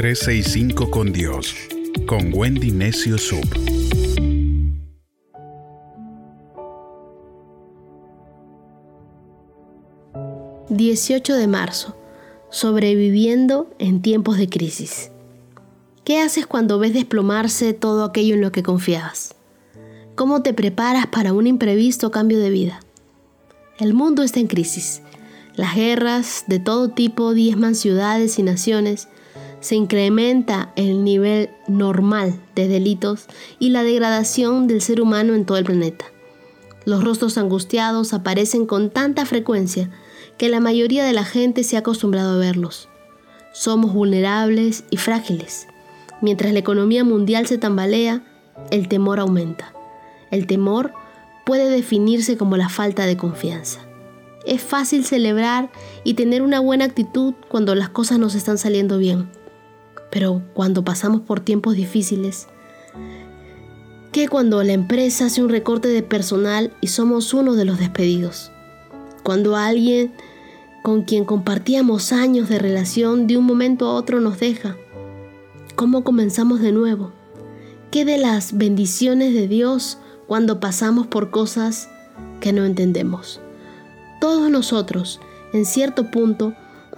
365 con Dios, con Wendy Necio Sub. ...18 de marzo... ...sobreviviendo en tiempos de crisis... ¿Qué haces cuando ves desplomarse todo aquello en lo que confiabas? ¿Cómo te preparas para un imprevisto cambio de vida? El mundo está en crisis. Las guerras de todo tipo diezman ciudades y naciones. Se incrementa el nivel normal de delitos y la degradación del ser humano en todo el planeta. Los rostros angustiados aparecen con tanta frecuencia que la mayoría de la gente se ha acostumbrado a verlos. Somos vulnerables y frágiles. Mientras la economía mundial se tambalea, el temor aumenta. El temor puede definirse como la falta de confianza. Es fácil celebrar y tener una buena actitud cuando las cosas nos están saliendo bien. Pero cuando pasamos por tiempos difíciles, que cuando la empresa hace un recorte de personal y somos uno de los despedidos. Cuando alguien con quien compartíamos años de relación de un momento a otro nos deja. ¿Cómo comenzamos de nuevo? ¿Qué de las bendiciones de Dios cuando pasamos por cosas que no entendemos. Todos nosotros, en cierto punto,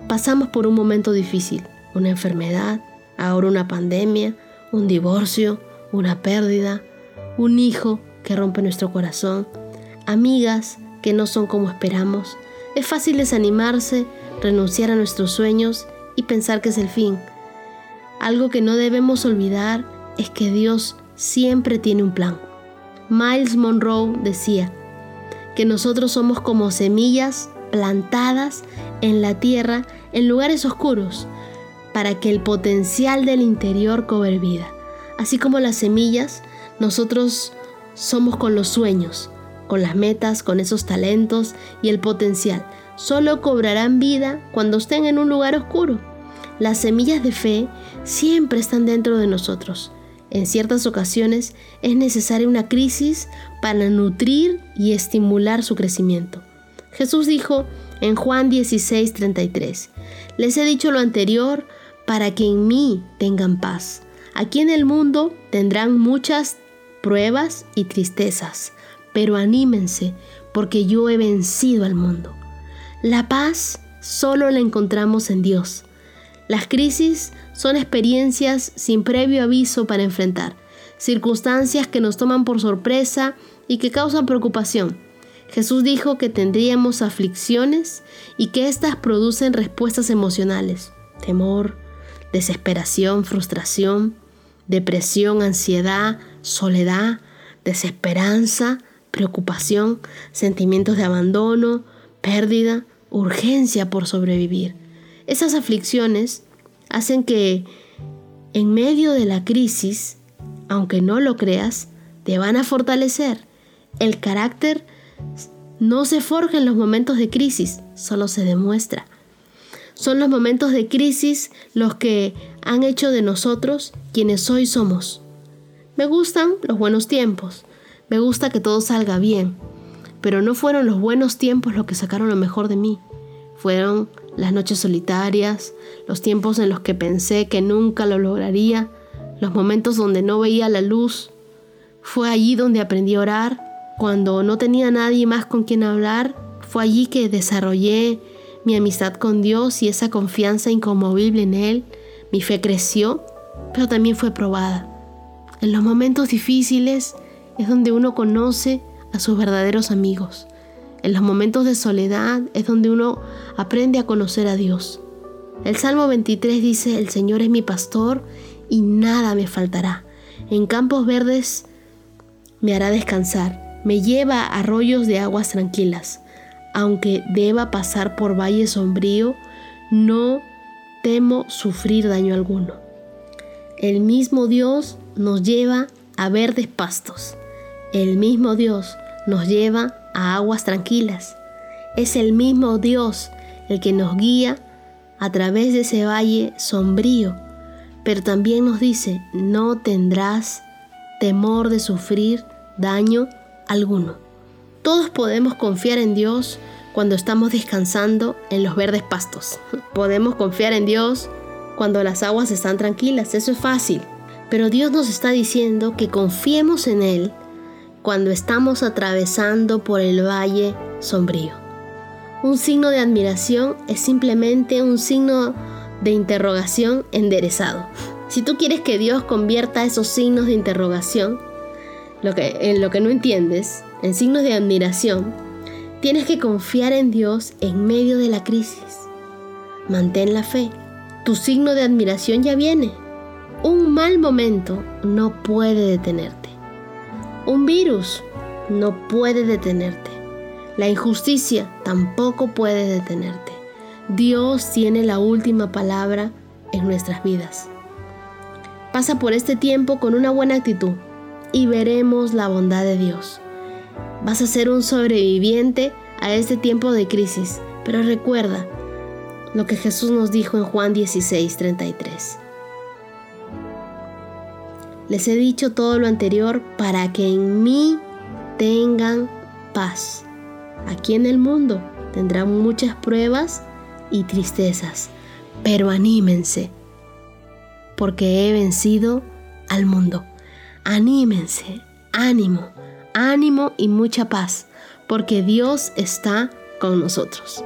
pasamos por un momento difícil, una enfermedad, ahora una pandemia, un divorcio, una pérdida, un hijo que rompe nuestro corazón, amigas que no son como esperamos. Es fácil desanimarse, renunciar a nuestros sueños y pensar que es el fin. Algo que no debemos olvidar es que Dios siempre tiene un plan. Miles Monroe decía que nosotros somos como semillas plantadas en la tierra en lugares oscuros para que el potencial del interior cobre vida. Así como las semillas, nosotros somos con los sueños, con las metas, con esos talentos y el potencial. Solo cobrarán vida cuando estén en un lugar oscuro. Las semillas de fe siempre están dentro de nosotros en ciertas ocasiones es necesaria una crisis para nutrir y estimular su crecimiento. Jesús dijo en Juan 16:33, les he dicho lo anterior para que en mí tengan paz. Aquí en el mundo tendrán muchas pruebas y tristezas, pero anímense porque yo he vencido al mundo. La paz solo la encontramos en Dios. Las crisis son experiencias sin previo aviso para enfrentar, circunstancias que nos toman por sorpresa y que causan preocupación. Jesús dijo que tendríamos aflicciones y que éstas producen respuestas emocionales, temor, desesperación, frustración, depresión, ansiedad, soledad, desesperanza, preocupación, sentimientos de abandono, pérdida, urgencia por sobrevivir. Esas aflicciones hacen que en medio de la crisis, aunque no lo creas, te van a fortalecer. El carácter no se forja en los momentos de crisis, solo se demuestra. Son los momentos de crisis los que han hecho de nosotros quienes hoy somos. Me gustan los buenos tiempos, me gusta que todo salga bien, pero no fueron los buenos tiempos los que sacaron lo mejor de mí. Fueron las noches solitarias, los tiempos en los que pensé que nunca lo lograría, los momentos donde no veía la luz. Fue allí donde aprendí a orar, cuando no tenía nadie más con quien hablar, fue allí que desarrollé mi amistad con Dios y esa confianza inconmovible en Él. Mi fe creció, pero también fue probada. En los momentos difíciles es donde uno conoce a sus verdaderos amigos. En los momentos de soledad es donde uno aprende a conocer a Dios. El Salmo 23 dice, el Señor es mi pastor y nada me faltará. En campos verdes me hará descansar, me lleva a arroyos de aguas tranquilas. Aunque deba pasar por valle sombrío, no temo sufrir daño alguno. El mismo Dios nos lleva a verdes pastos. El mismo Dios nos lleva a aguas tranquilas. Es el mismo Dios el que nos guía a través de ese valle sombrío, pero también nos dice, no tendrás temor de sufrir daño alguno. Todos podemos confiar en Dios cuando estamos descansando en los verdes pastos. Podemos confiar en Dios cuando las aguas están tranquilas, eso es fácil. Pero Dios nos está diciendo que confiemos en Él cuando estamos atravesando por el valle sombrío. Un signo de admiración es simplemente un signo de interrogación enderezado. Si tú quieres que Dios convierta esos signos de interrogación, lo que, en lo que no entiendes, en signos de admiración, tienes que confiar en Dios en medio de la crisis. Mantén la fe. Tu signo de admiración ya viene. Un mal momento no puede detenerte. Un virus no puede detenerte. La injusticia tampoco puede detenerte. Dios tiene la última palabra en nuestras vidas. Pasa por este tiempo con una buena actitud y veremos la bondad de Dios. Vas a ser un sobreviviente a este tiempo de crisis, pero recuerda lo que Jesús nos dijo en Juan 16, 33. Les he dicho todo lo anterior para que en mí tengan paz. Aquí en el mundo tendrán muchas pruebas y tristezas, pero anímense, porque he vencido al mundo. Anímense, ánimo, ánimo y mucha paz, porque Dios está con nosotros.